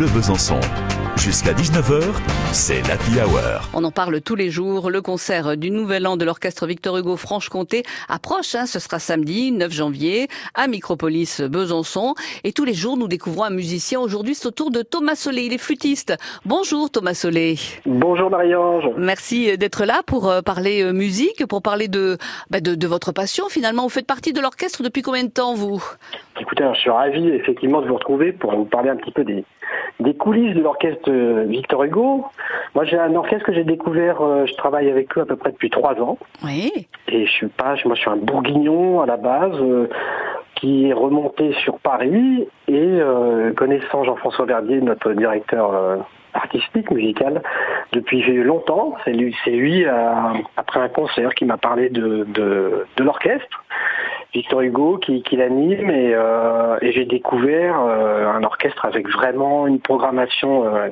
Bleu Besançon. Jusqu'à 19h, c'est l'Happy Hour. On en parle tous les jours. Le concert du Nouvel An de l'Orchestre Victor Hugo Franche-Comté approche. Hein, ce sera samedi 9 janvier à Micropolis Besançon. Et tous les jours, nous découvrons un musicien. Aujourd'hui, c'est au tour de Thomas Solé. Il est flûtiste. Bonjour Thomas Solé. Bonjour Marie-Ange. Merci d'être là pour euh, parler euh, musique, pour parler de, bah, de, de votre passion. Finalement, vous faites partie de l'orchestre depuis combien de temps, vous? Je suis ravi effectivement de vous retrouver pour vous parler un petit peu des, des coulisses de l'orchestre Victor Hugo. Moi, j'ai un orchestre que j'ai découvert, euh, je travaille avec eux à peu près depuis trois ans. Oui. Et je suis pas, moi, je suis un bourguignon à la base. euh, qui est remonté sur Paris et euh, connaissant Jean-François Verdier, notre directeur euh, artistique, musical, depuis longtemps. C'est lui, euh, après un concert qui m'a parlé de, de, de l'orchestre. Victor Hugo qui, qui l'anime et, euh, et j'ai découvert euh, un orchestre avec vraiment une programmation euh,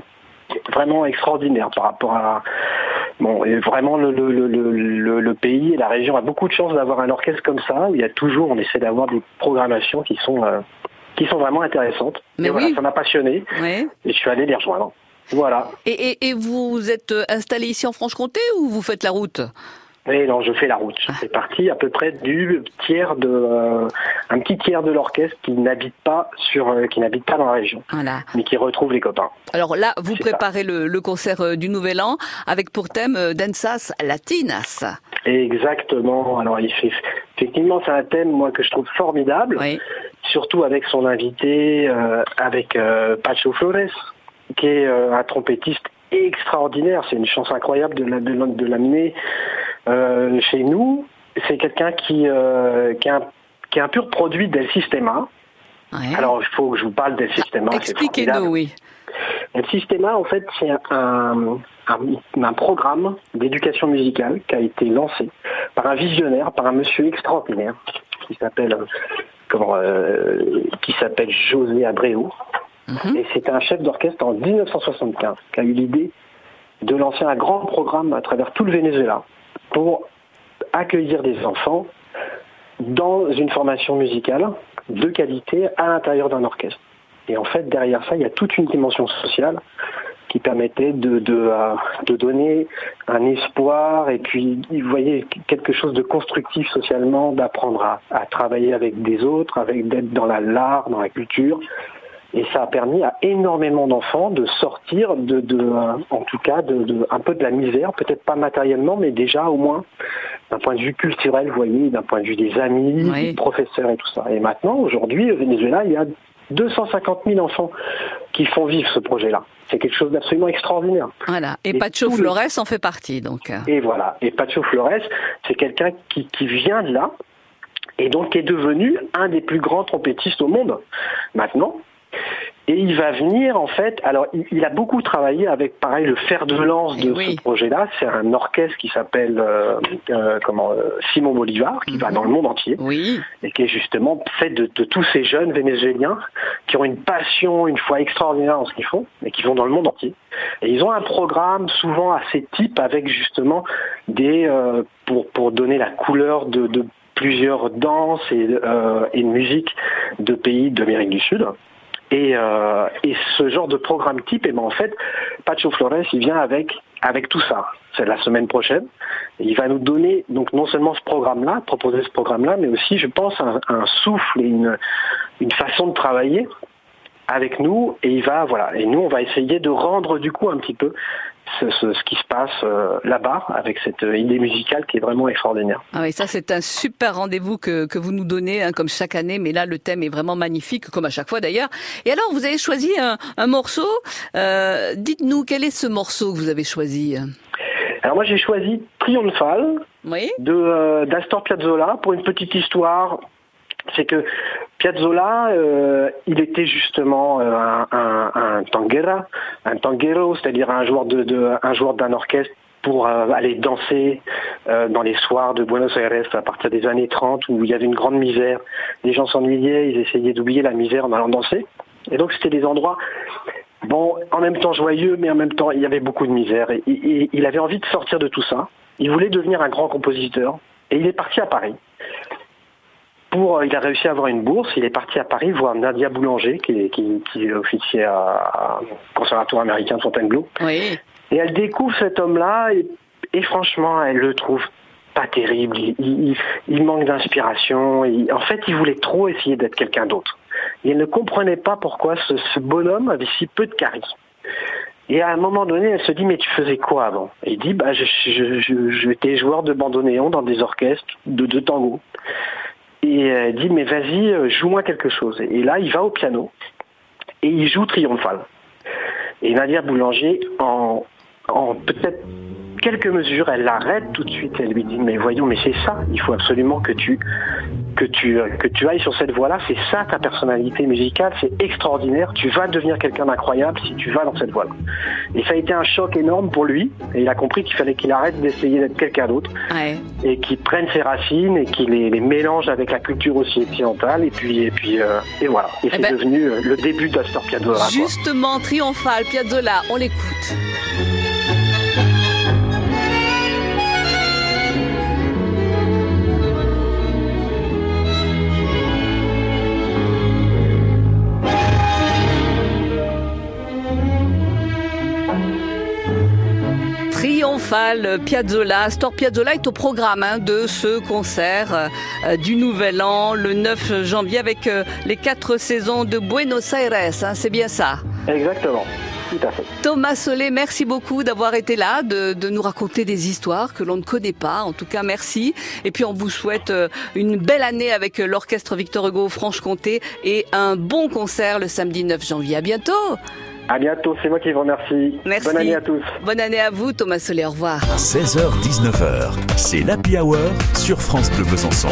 vraiment extraordinaire par rapport à bon et vraiment le, le, le, pays et la région a beaucoup de chance d'avoir un orchestre comme ça où il y a toujours on essaie d'avoir des programmations qui sont euh, qui sont vraiment intéressantes. Mais et voilà, ça m'a passionné et je suis allé les rejoindre. Voilà. Et, et, et vous êtes installé ici en Franche-Comté ou vous faites la route? Oui, non, je fais la route. Je fais partie à peu près du tiers de euh, un petit tiers de l'orchestre qui n'habite pas sur euh, qui n'habite pas dans la région, Voilà. mais qui retrouve les copains. Alors là, vous préparez le, le concert euh, du Nouvel An avec pour thème Dansas Latinas. Exactement. Alors il fait effectivement c'est un thème moi que je trouve formidable, Oui. surtout avec son invité, euh, avec Pacho Flores, qui est un trompettiste extraordinaire. C'est une chance incroyable de la- de l'amener euh, chez nous. C'est quelqu'un qui euh, qui, est un, qui est un pur produit d'El Sistema. Ouais. Alors il faut que je vous parle d'El Sistema. c'est. Expliquez-nous, oui. Le Sistema, en fait, c'est un, un, un programme d'éducation musicale qui a été lancé par un visionnaire, par un monsieur extraordinaire qui s'appelle comment euh, qui s'appelle José Abreu. Mhm. Et c'était un chef d'orchestre en 1975 qui a eu l'idée de lancer un grand programme à travers tout le Venezuela pour accueillir des enfants dans une formation musicale de qualité à l'intérieur d'un orchestre. Et en fait, derrière ça, il y a toute une dimension sociale qui permettait de, euh, donner un espoir et puis, vous voyez, quelque chose de constructif socialement, d'apprendre à, à travailler avec des autres, avec d'être dans la l'art, dans la culture. Et ça a permis à énormément d'enfants de sortir de, de euh, en tout cas, de, de- un peu de la misère, peut-être pas matériellement, mais déjà au moins d'un point de vue culturel, vous voyez, d'un point de vue des amis, Oui. des professeurs et tout ça. Et maintenant, aujourd'hui, au Venezuela, il y a 250 000 enfants qui font vivre ce projet-là. C'est quelque chose d'absolument extraordinaire. Voilà. Et, Et Pacho Flores en fait partie, donc. euh. Et voilà. Et Pacho Flores, c'est quelqu'un qui, qui vient de là et donc qui est devenu un des plus grands trompettistes au monde maintenant. Et il va venir en fait. Alors, il, il a beaucoup travaillé avec, pareil, le fer de lance Eh de oui. ce projet-là. C'est un orchestre qui s'appelle euh, euh, comment euh, Simon Bolivar, qui va Mhm. dans le monde entier Oui. et qui est justement fait de, de tous ces jeunes vénézuéliens qui ont une passion, une foi extraordinaire dans ce qu'ils font et qui vont dans le monde entier. Et ils ont un programme souvent assez type avec justement des pour pour donner la couleur de, de plusieurs danses et, et de musique de pays d'Amérique du Sud. Et, euh, et ce genre de programme type, et ben en fait, Pacho Flores, il vient avec avec tout ça. C'est la semaine prochaine. Il va nous donner donc non seulement ce programme-là, proposer ce programme-là, mais aussi, je pense, un, un souffle et une, une façon de travailler avec nous. Et il va, voilà. Et nous, on va essayer de rendre du coup un petit peu ce, ce- ce qui se passe euh, là-bas avec cette euh, idée musicale qui est vraiment extraordinaire. Ah oui, ça c'est un super rendez-vous que, que vous nous donnez, hein, comme chaque année, mais là le thème est vraiment magnifique, comme à chaque fois d'ailleurs. Et alors, vous avez choisi un, un morceau. Euh, Dites-nous, quel est ce morceau que vous avez choisi Alors moi, j'ai choisi Triomphal. Oui de euh, d'Astor Piazzolla pour une petite histoire. C'est que Piazzolla, euh, il était justement euh, un, tanguera, un tanguero, c'est-à-dire un joueur d'un orchestre pour euh, aller danser dans les soirs de Buenos Aires à partir des années 30 où il y avait une grande misère. Les gens s'ennuyaient, ils essayaient d'oublier la misère en allant danser. Et donc c'était des endroits, bon, en même temps joyeux, mais en même temps il y avait beaucoup de misère. Et il avait envie de sortir de tout ça. Il voulait devenir un grand compositeur. Et il est parti à Paris. Pour, il a réussi à avoir une bourse. Il est parti à Paris voir Nadia Boulanger, qui est, qui, qui est officier à, à conservatoire américain de Fontainebleau. Oui. Et elle découvre cet homme-là et, et franchement, elle le trouve pas terrible. Il, il- il manque d'inspiration. En fait, il voulait trop essayer d'être quelqu'un d'autre. Et elle ne comprenait pas pourquoi ce, ce bonhomme avait si peu de charisme. Et à un moment donné, elle se dit, mais tu faisais quoi avant? Et il dit, bah, j'étais joueur de bandoneon dans des orchestres de, de tango. Et elle dit, mais vas-y, euh, joue-moi quelque chose. Et là, il va au piano et il joue Triomphal. Et Nadia Boulanger, en, en peut-être quelques mesures, elle l'arrête tout de suite. Elle lui dit, mais voyons, mais c'est ça, il faut absolument que tu, que tu, que tu ailles sur cette voie-là. C'est ça ta personnalité musicale, c'est extraordinaire. Tu vas devenir quelqu'un d'incroyable si tu vas dans cette voie-là. Et ça a été un choc énorme pour lui. Et il a compris qu'il fallait qu'il arrête d'essayer d'être quelqu'un d'autre Ouais. et qu'il prenne ses racines et qu'il les, les mélange avec la culture aussi occidentale. Et puis, et puis, euh, et voilà. Et c'est ben- devenu euh, le début d'Astor Piazzolla. quoi. Justement, triomphal, Piazzolla, on l'écoute. Triomphal Piazzolla. Astor Piazzolla est au programme hein, de ce concert euh, du Nouvel An le 9 janvier avec euh, les quatre saisons de Buenos Aires. hein, c'est bien ça? Exactement. Tout à fait. Thomas Solé, merci beaucoup d'avoir été là, de, de nous raconter des histoires que l'on ne connaît pas. En tout cas, merci. Et puis, on vous souhaite euh, une belle année avec l'orchestre Victor Hugo Franche-Comté et un bon concert le samedi 9 janvier. À bientôt. À bientôt. C'est moi qui vous remercie. Merci. Bonne année à tous. Bonne année à vous, Thomas Solé. Au revoir. 16h-19h, c'est l'Happy Hour sur France Bleu Besançon.